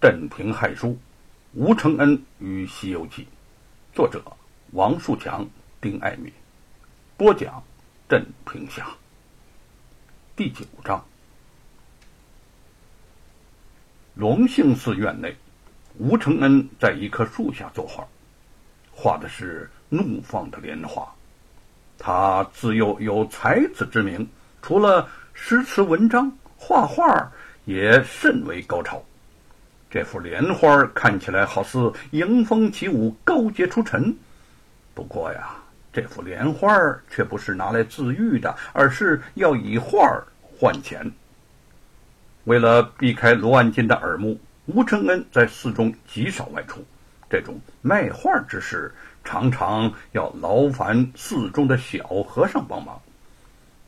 镇平害书》，吴承恩与《西游记》，作者王树强、丁爱民，播讲镇平侠。第九章，隆兴寺院内，吴承恩在一棵树下作画，画的是怒放的莲花。他自幼有才子之名，除了诗词文章，画画也甚为高超。这幅莲花看起来好似迎风起舞、高洁出尘，不过呀，这幅莲花却不是拿来自愈的，而是要以画换钱。为了避开罗万金的耳目，吴承恩在寺中极少外出。这种卖画之事，常常要劳烦寺中的小和尚帮忙。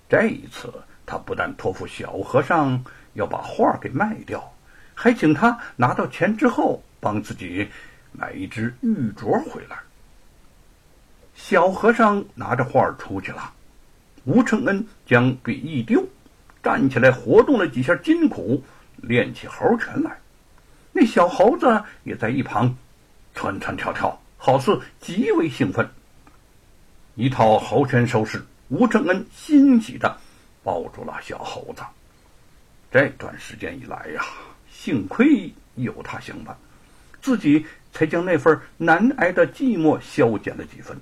这一次，他不但托付小和尚要把画给卖掉。还请他拿到钱之后，帮自己买一只玉镯回来。小和尚拿着画出去了，吴承恩将笔一丢，站起来活动了几下筋骨，练起猴拳来。那小猴子也在一旁窜窜跳跳，好似极为兴奋。一套猴拳收拾，吴承恩欣喜的抱住了小猴子。这段时间以来呀。幸亏有他相伴，自己才将那份难挨的寂寞消减了几分。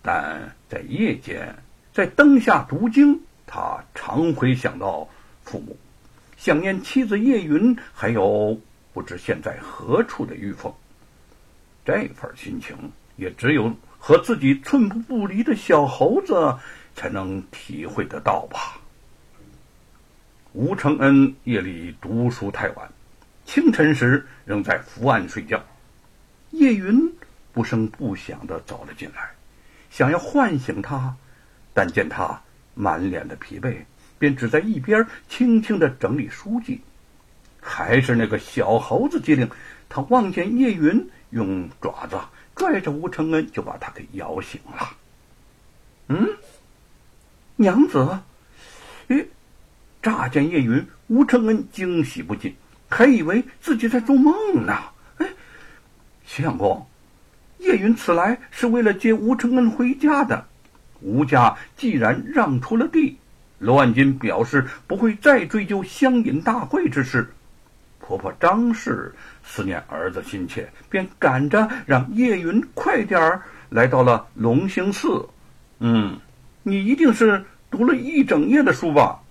但在夜间，在灯下读经，他常会想到父母，想念妻子叶云，还有不知现在何处的玉凤。这份心情，也只有和自己寸步不离的小猴子才能体会得到吧。吴承恩夜里读书太晚，清晨时仍在伏案睡觉。叶云不声不响的走了进来，想要唤醒他，但见他满脸的疲惫，便只在一边轻轻的整理书籍。还是那个小猴子机灵，他望见叶云用爪子拽着吴承恩，就把他给摇醒了。嗯，娘子，乍见叶云，吴承恩惊喜不尽，还以为自己在做梦呢。哎，相公，叶云此来是为了接吴承恩回家的。吴家既然让出了地，罗万金表示不会再追究乡隐大会之事。婆婆张氏思念儿子心切，便赶着让叶云快点儿来到了龙兴寺。嗯，你一定是读了一整夜的书吧？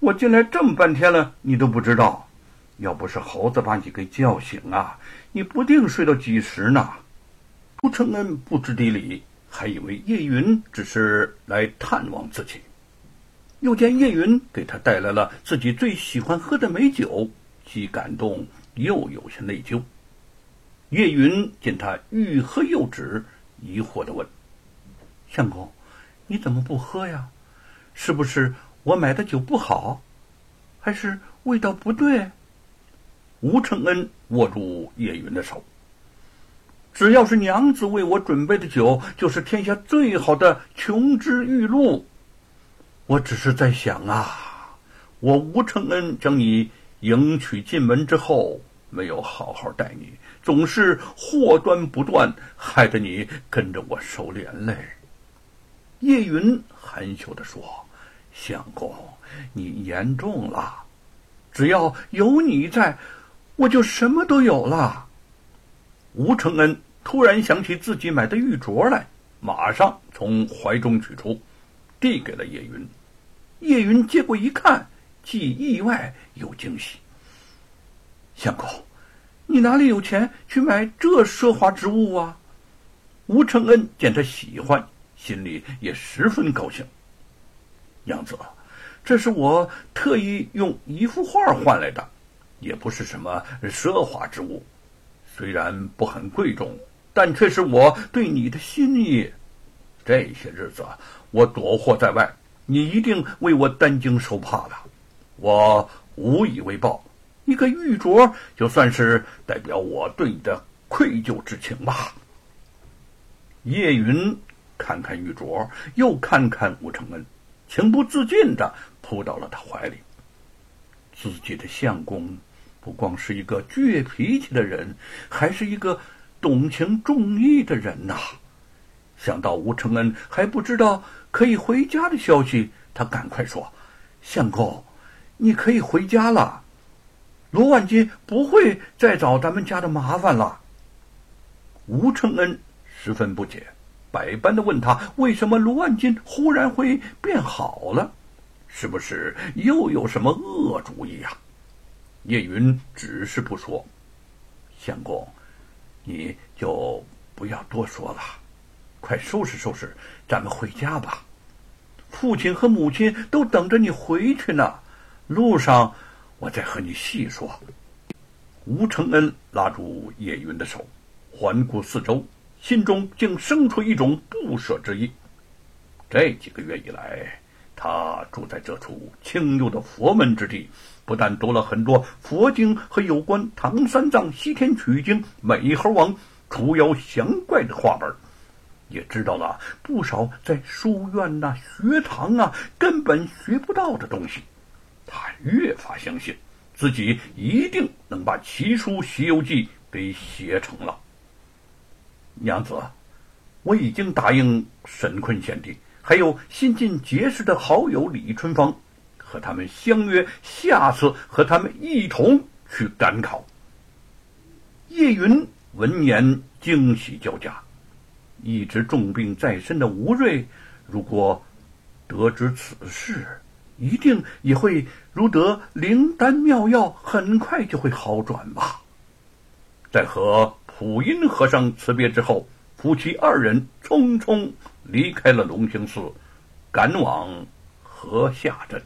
我进来这么半天了，你都不知道。要不是猴子把你给叫醒啊，你不定睡到几时呢。吴承恩不知底里，还以为叶云只是来探望自己。又见叶云给他带来了自己最喜欢喝的美酒，既感动又有些内疚。叶云见他欲喝又止，疑惑的问：“相公，你怎么不喝呀？是不是？”我买的酒不好，还是味道不对？吴承恩握住叶云的手，只要是娘子为我准备的酒，就是天下最好的琼脂玉露。我只是在想啊，我吴承恩将你迎娶进门之后，没有好好待你，总是祸端不断，害得你跟着我受连累。叶云含羞的说。相公，你言重了。只要有你在，我就什么都有了。吴承恩突然想起自己买的玉镯来，马上从怀中取出，递给了叶云。叶云接过一看，既意外又惊喜。相公，你哪里有钱去买这奢华之物啊？吴承恩见他喜欢，心里也十分高兴。娘子，这是我特意用一幅画换来的，也不是什么奢华之物，虽然不很贵重，但却是我对你的心意。这些日子我躲祸在外，你一定为我担惊受怕了，我无以为报，一个玉镯就算是代表我对你的愧疚之情吧。叶云看看玉镯，又看看吴承恩。情不自禁的扑到了他怀里。自己的相公不光是一个倔脾气的人，还是一个懂情重义的人呐。想到吴承恩还不知道可以回家的消息，他赶快说：“相公，你可以回家了，罗万金不会再找咱们家的麻烦了。”吴承恩十分不解，百般的问他：“为什么卢万金忽然会变好了？是不是又有什么恶主意呀？”叶云只是不说。相公，你就不要多说了，快收拾收拾，咱们回家吧。父亲和母亲都等着你回去呢。路上，我再和你细说。吴承恩拉住叶云的手，环顾四周，心中竟生出一种不舍之意。这几个月以来，他住在这处清幽的佛门之地。不但读了很多佛经和有关唐三藏西天取经、美猴王除妖降怪的话本，也知道了不少在书院呐、学堂啊根本学不到的东西。他越发相信自己一定能把奇书《西游记》给写成了。娘子，我已经答应沈坤贤弟，还有新晋结识的好友李春芳。和他们相约，下次和他们一同去赶考。叶云闻言惊喜交加，一直重病在身的吴瑞，如果得知此事，一定也会如得灵丹妙药，很快就会好转吧。在和普音和尚辞别之后，夫妻二人匆匆离开了龙兴寺，赶往河下镇。